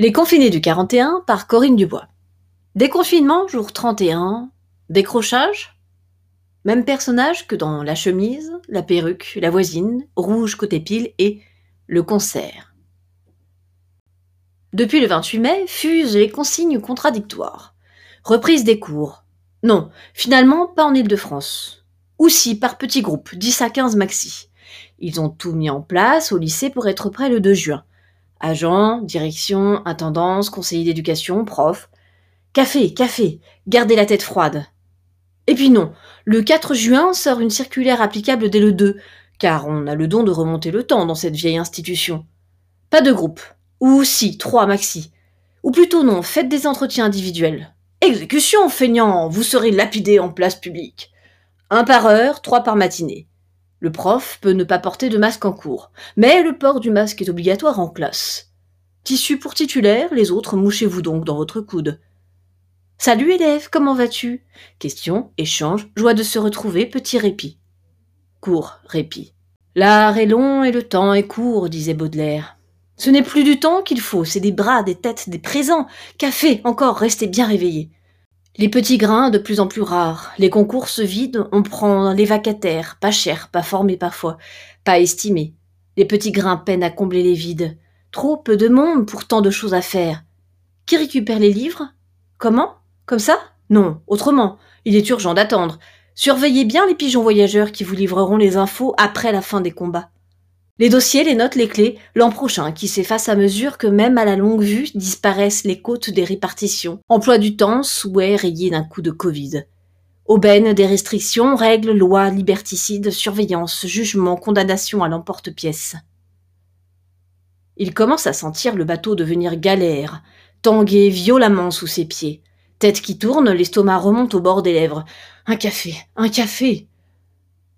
Les confinés du 41 par Corinne Dubois. Déconfinement, jour 31. Décrochage? Même personnage que dans La chemise, La perruque, La voisine, Rouge côté pile et Le concert. Depuis le 28 mai, fusent les consignes contradictoires. Reprise des cours. Non, finalement, pas en Île-de-France. Ou par petits groupes, 10 à 15 maxi. Ils ont tout mis en place au lycée pour être prêts le 2 juin. Agents, direction, intendance, conseiller d'éducation, prof. Café, café, gardez la tête froide. Et puis non, le 4 juin sort une circulaire applicable dès le 2, car on a le don de remonter le temps dans cette vieille institution. Pas de groupe. Ou si, trois maxi. Ou plutôt non, faites des entretiens individuels. Exécution, feignant, vous serez lapidé en place publique. Un par heure, trois par matinée. Le prof peut ne pas porter de masque en cours, mais le port du masque est obligatoire en classe. Tissu pour titulaire, les autres mouchez-vous donc dans votre coude. Salut élève, comment vas-tu? Question, échange, joie de se retrouver, petit répit. Court, répit. L'art est long et le temps est court, disait Baudelaire. Ce n'est plus du temps qu'il faut, c'est des bras, des têtes, des présents. Café, encore, restez bien réveillés. Les petits grains de plus en plus rares, les concours se vident, on prend les vacataires, pas chers, pas formés parfois, pas estimés. Les petits grains peinent à combler les vides. Trop peu de monde pour tant de choses à faire. Qui récupère les livres? Comment? Comme ça? Non, autrement. Il est urgent d'attendre. Surveillez bien les pigeons voyageurs qui vous livreront les infos après la fin des combats. Les dossiers, les notes, les clés, l'an prochain, qui s'efface à mesure que même à la longue vue disparaissent les côtes des répartitions. Emploi du temps, souhait rayé d'un coup de Covid. Aubaine des restrictions, règles, lois, liberticides, surveillance, jugement, condamnation à l'emporte-pièce. Il commence à sentir le bateau devenir galère, tanguer violemment sous ses pieds. Tête qui tourne, l'estomac remonte au bord des lèvres. Un café, un café.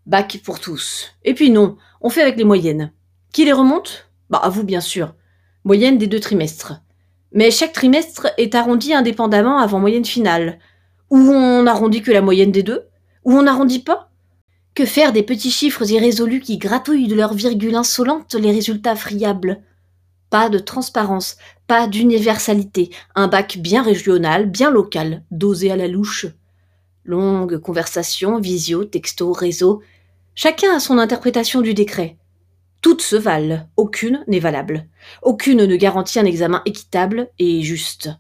Bac pour tous. Et puis non, on fait avec les moyennes. Qui les remonte? Bah, à vous bien sûr. Moyenne des deux trimestres. Mais chaque trimestre est arrondi indépendamment avant moyenne finale. Ou on arrondit que la moyenne des deux? Ou on n'arrondit pas? Que faire des petits chiffres irrésolus qui gratouillent de leur virgule insolente les résultats friables? Pas de transparence, pas d'universalité, un bac bien régional, bien local, dosé à la louche. Longue conversation, visio, texto, réseau, Chacun a son interprétation du décret. Toutes se valent, aucune n'est valable. Aucune ne garantit un examen équitable et juste.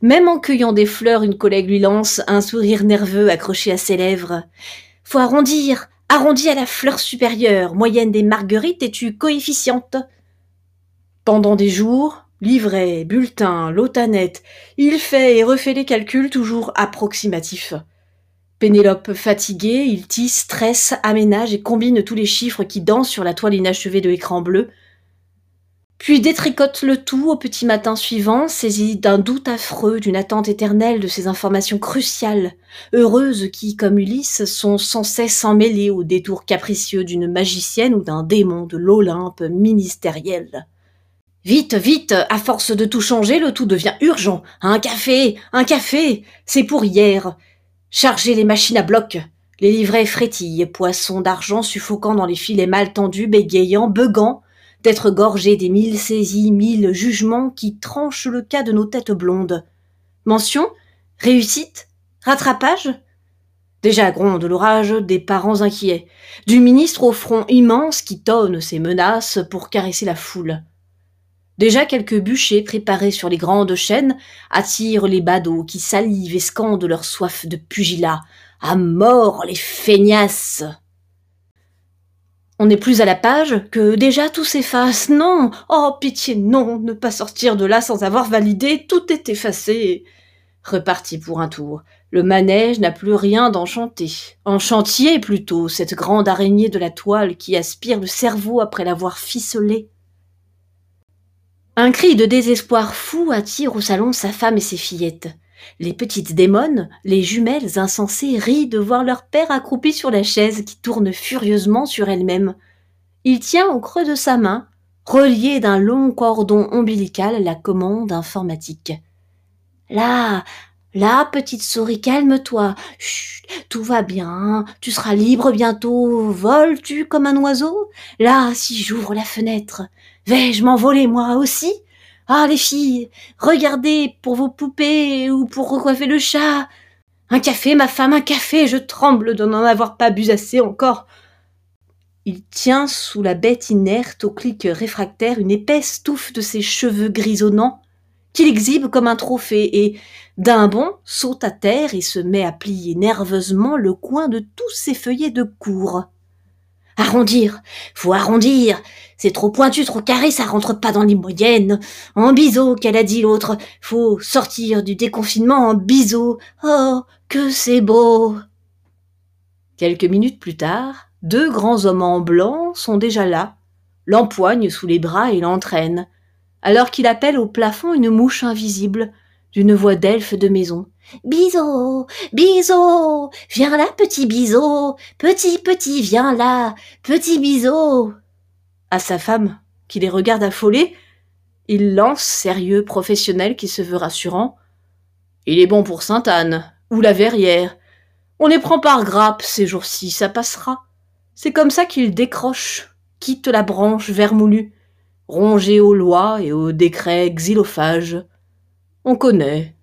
Même en cueillant des fleurs, une collègue lui lance un sourire nerveux accroché à ses lèvres. Faut arrondir, arrondi à la fleur supérieure, moyenne des marguerites et tu coefficiente. Pendant des jours, livrets, bulletins, lotanette, il fait et refait les calculs toujours approximatifs. Pénélope fatiguée, il tisse, stresse, aménage et combine tous les chiffres qui dansent sur la toile inachevée de l'écran bleu. Puis détricote le tout au petit matin suivant, saisi d'un doute affreux, d'une attente éternelle de ces informations cruciales, heureuses qui, comme Ulysse, sont sans cesse emmêlées aux détours capricieux d'une magicienne ou d'un démon de l'Olympe ministériel. Vite, vite, à force de tout changer, le tout devient urgent. Un café, un café, c'est pour hier. Chargez les machines à bloc. Les livrets frétillent, poissons d'argent suffocant dans les filets mal tendus, bégayant, beugant, d'être gorgés des mille saisies, mille jugements qui tranchent le cas de nos têtes blondes. Mention Réussite Rattrapage? Déjà gronde l'orage des parents inquiets, du ministre au front immense qui tonne ses menaces pour caresser la foule. Déjà quelques bûchers préparés sur les grandes chaînes attirent les badauds qui salivent et scandent leur soif de pugilat. À mort les feignasses On n'est plus à la page que déjà tout s'efface. Non Oh pitié, non Ne pas sortir de là sans avoir validé, tout est effacé Reparti pour un tour. Le manège n'a plus rien d'enchanté. En chantier plutôt, cette grande araignée de la toile qui aspire le cerveau après l'avoir ficelé. Un cri de désespoir fou attire au salon sa femme et ses fillettes. Les petites démones, les jumelles insensées, rient de voir leur père accroupi sur la chaise qui tourne furieusement sur elle-même. Il tient au creux de sa main, relié d'un long cordon ombilical, la commande informatique. Là, là, petite souris, calme-toi. Chut, tout va bien. Tu seras libre bientôt. Voles-tu comme un oiseau? Là, si j'ouvre la fenêtre. Vais-je m'envoler moi aussi? Ah, les filles, regardez pour vos poupées ou pour recoiffer le chat. Un café, ma femme, un café, je tremble de n'en avoir pas bu assez encore. Il tient sous la bête inerte au clic réfractaire une épaisse touffe de ses cheveux grisonnants qu'il exhibe comme un trophée et, d'un bond, saute à terre et se met à plier nerveusement le coin de tous ses feuillets de cour. Arrondir, faut arrondir. C'est trop pointu, trop carré, ça rentre pas dans les moyennes. En biseau, qu'elle a dit l'autre. Faut sortir du déconfinement en biseau. Oh, que c'est beau. Quelques minutes plus tard, deux grands hommes en blanc sont déjà là, l'empoignent sous les bras et l'entraînent, alors qu'il appelle au plafond une mouche invisible, d'une voix d'elfe de maison. Biseau, biseau, viens là, petit biseau, petit, petit, viens là, petit biseau. À sa femme, qui les regarde affolés, il lance, sérieux, professionnel, qui se veut rassurant. Il est bon pour Sainte-Anne, ou la Verrière. On les prend par grappe ces jours-ci, ça passera. C'est comme ça qu'il décroche, quitte la branche vermoulue, rongée aux lois et aux décrets xylophages. On connaît,